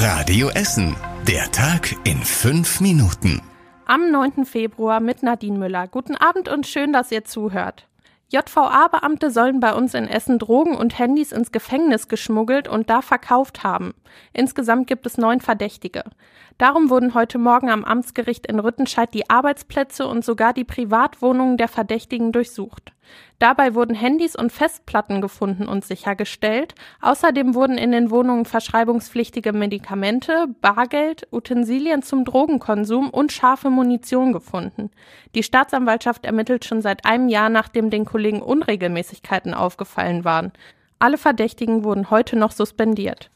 Radio Essen. Der Tag in fünf Minuten. Am 9. Februar mit Nadine Müller. Guten Abend und schön, dass ihr zuhört. JVA-Beamte sollen bei uns in Essen Drogen und Handys ins Gefängnis geschmuggelt und da verkauft haben. Insgesamt gibt es neun Verdächtige. Darum wurden heute Morgen am Amtsgericht in Rüttenscheid die Arbeitsplätze und sogar die Privatwohnungen der Verdächtigen durchsucht. Dabei wurden Handys und Festplatten gefunden und sichergestellt. Außerdem wurden in den Wohnungen verschreibungspflichtige Medikamente, Bargeld, Utensilien zum Drogenkonsum und scharfe Munition gefunden. Die Staatsanwaltschaft ermittelt schon seit einem Jahr, nachdem den Kollegen Unregelmäßigkeiten aufgefallen waren. Alle Verdächtigen wurden heute noch suspendiert.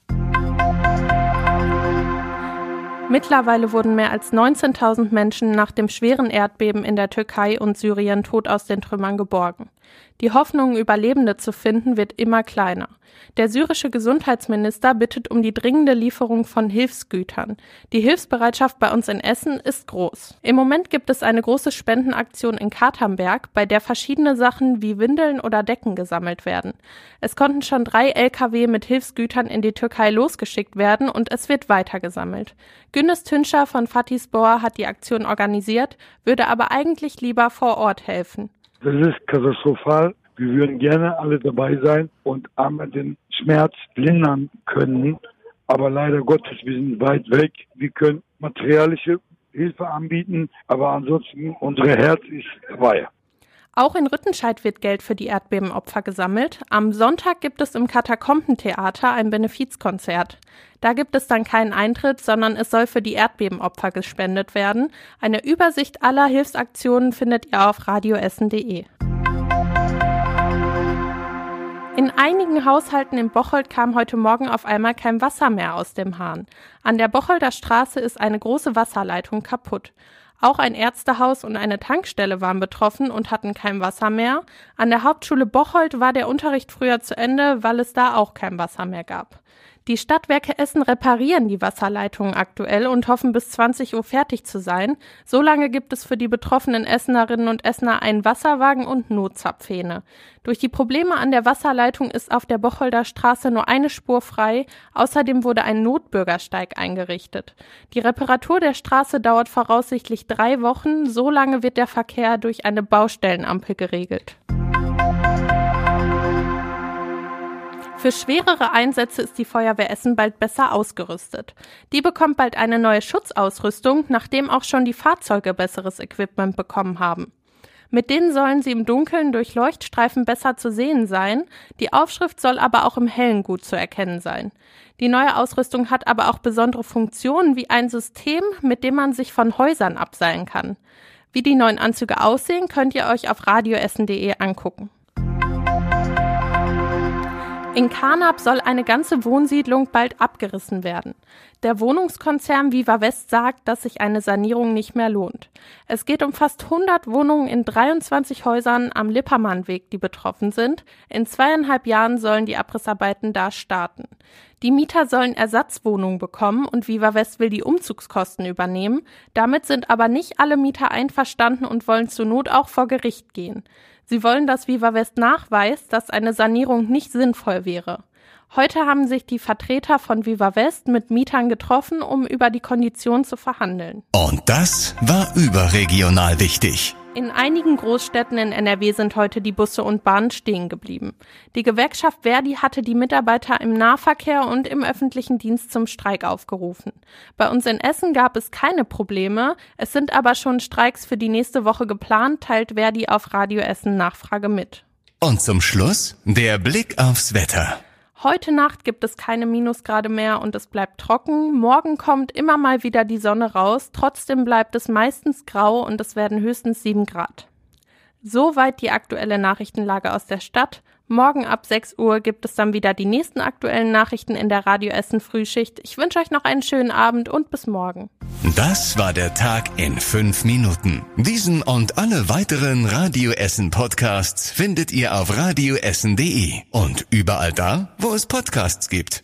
Mittlerweile wurden mehr als 19.000 Menschen nach dem schweren Erdbeben in der Türkei und Syrien tot aus den Trümmern geborgen. Die Hoffnung, Überlebende zu finden, wird immer kleiner. Der syrische Gesundheitsminister bittet um die dringende Lieferung von Hilfsgütern. Die Hilfsbereitschaft bei uns in Essen ist groß. Im Moment gibt es eine große Spendenaktion in Katernberg, bei der verschiedene Sachen wie Windeln oder Decken gesammelt werden. Es konnten schon drei Lkw mit Hilfsgütern in die Türkei losgeschickt werden und es wird weiter gesammelt. Günnes Tünscher von Fatihspor hat die Aktion organisiert, würde aber eigentlich lieber vor Ort helfen. Das ist katastrophal. Wir würden gerne alle dabei sein und einmal den Schmerz lindern können. Aber leider Gottes, wir sind weit weg. Wir können materialische Hilfe anbieten, aber ansonsten unser Herz ist dabei. Auch in Rüttenscheid wird Geld für die Erdbebenopfer gesammelt. Am Sonntag gibt es im Katakombentheater ein Benefizkonzert. Da gibt es dann keinen Eintritt, sondern es soll für die Erdbebenopfer gespendet werden. Eine Übersicht aller Hilfsaktionen findet ihr auf radioessen.de. In einigen Haushalten in Bocholt kam heute Morgen auf einmal kein Wasser mehr aus dem Hahn. An der Bocholder Straße ist eine große Wasserleitung kaputt. Auch ein Ärztehaus und eine Tankstelle waren betroffen und hatten kein Wasser mehr. An der Hauptschule Bocholt war der Unterricht früher zu Ende, weil es da auch kein Wasser mehr gab. Die Stadtwerke Essen reparieren die Wasserleitungen aktuell und hoffen bis 20 Uhr fertig zu sein. Solange gibt es für die betroffenen Essenerinnen und Essener einen Wasserwagen und Notzapfhähne. Durch die Probleme an der Wasserleitung ist auf der Bocholder Straße nur eine Spur frei. Außerdem wurde ein Notbürgersteig eingerichtet. Die Reparatur der Straße dauert voraussichtlich drei Wochen. So lange wird der Verkehr durch eine Baustellenampel geregelt. Für schwerere Einsätze ist die Feuerwehr Essen bald besser ausgerüstet. Die bekommt bald eine neue Schutzausrüstung, nachdem auch schon die Fahrzeuge besseres Equipment bekommen haben. Mit denen sollen sie im Dunkeln durch Leuchtstreifen besser zu sehen sein, die Aufschrift soll aber auch im Hellen gut zu erkennen sein. Die neue Ausrüstung hat aber auch besondere Funktionen wie ein System, mit dem man sich von Häusern abseilen kann. Wie die neuen Anzüge aussehen, könnt ihr euch auf radioessen.de angucken. In Karnap soll eine ganze Wohnsiedlung bald abgerissen werden. Der Wohnungskonzern Viva West sagt, dass sich eine Sanierung nicht mehr lohnt. Es geht um fast 100 Wohnungen in 23 Häusern am Lippermannweg, die betroffen sind. In zweieinhalb Jahren sollen die Abrissarbeiten da starten. Die Mieter sollen Ersatzwohnungen bekommen und Viva West will die Umzugskosten übernehmen. Damit sind aber nicht alle Mieter einverstanden und wollen zur Not auch vor Gericht gehen. Sie wollen, dass Viva West nachweist, dass eine Sanierung nicht sinnvoll wäre. Heute haben sich die Vertreter von Viva West mit Mietern getroffen, um über die Konditionen zu verhandeln. Und das war überregional wichtig. In einigen Großstädten in NRW sind heute die Busse und Bahnen stehen geblieben. Die Gewerkschaft Verdi hatte die Mitarbeiter im Nahverkehr und im öffentlichen Dienst zum Streik aufgerufen. Bei uns in Essen gab es keine Probleme, es sind aber schon Streiks für die nächste Woche geplant, teilt Verdi auf Radio Essen Nachfrage mit. Und zum Schluss der Blick aufs Wetter. Heute Nacht gibt es keine Minusgrade mehr und es bleibt trocken. Morgen kommt immer mal wieder die Sonne raus. Trotzdem bleibt es meistens grau und es werden höchstens sieben Grad. Soweit die aktuelle Nachrichtenlage aus der Stadt. Morgen ab 6 Uhr gibt es dann wieder die nächsten aktuellen Nachrichten in der Radio Essen Frühschicht. Ich wünsche euch noch einen schönen Abend und bis morgen. Das war der Tag in fünf Minuten. Diesen und alle weiteren Radio Essen Podcasts findet ihr auf radioessen.de und überall da, wo es Podcasts gibt.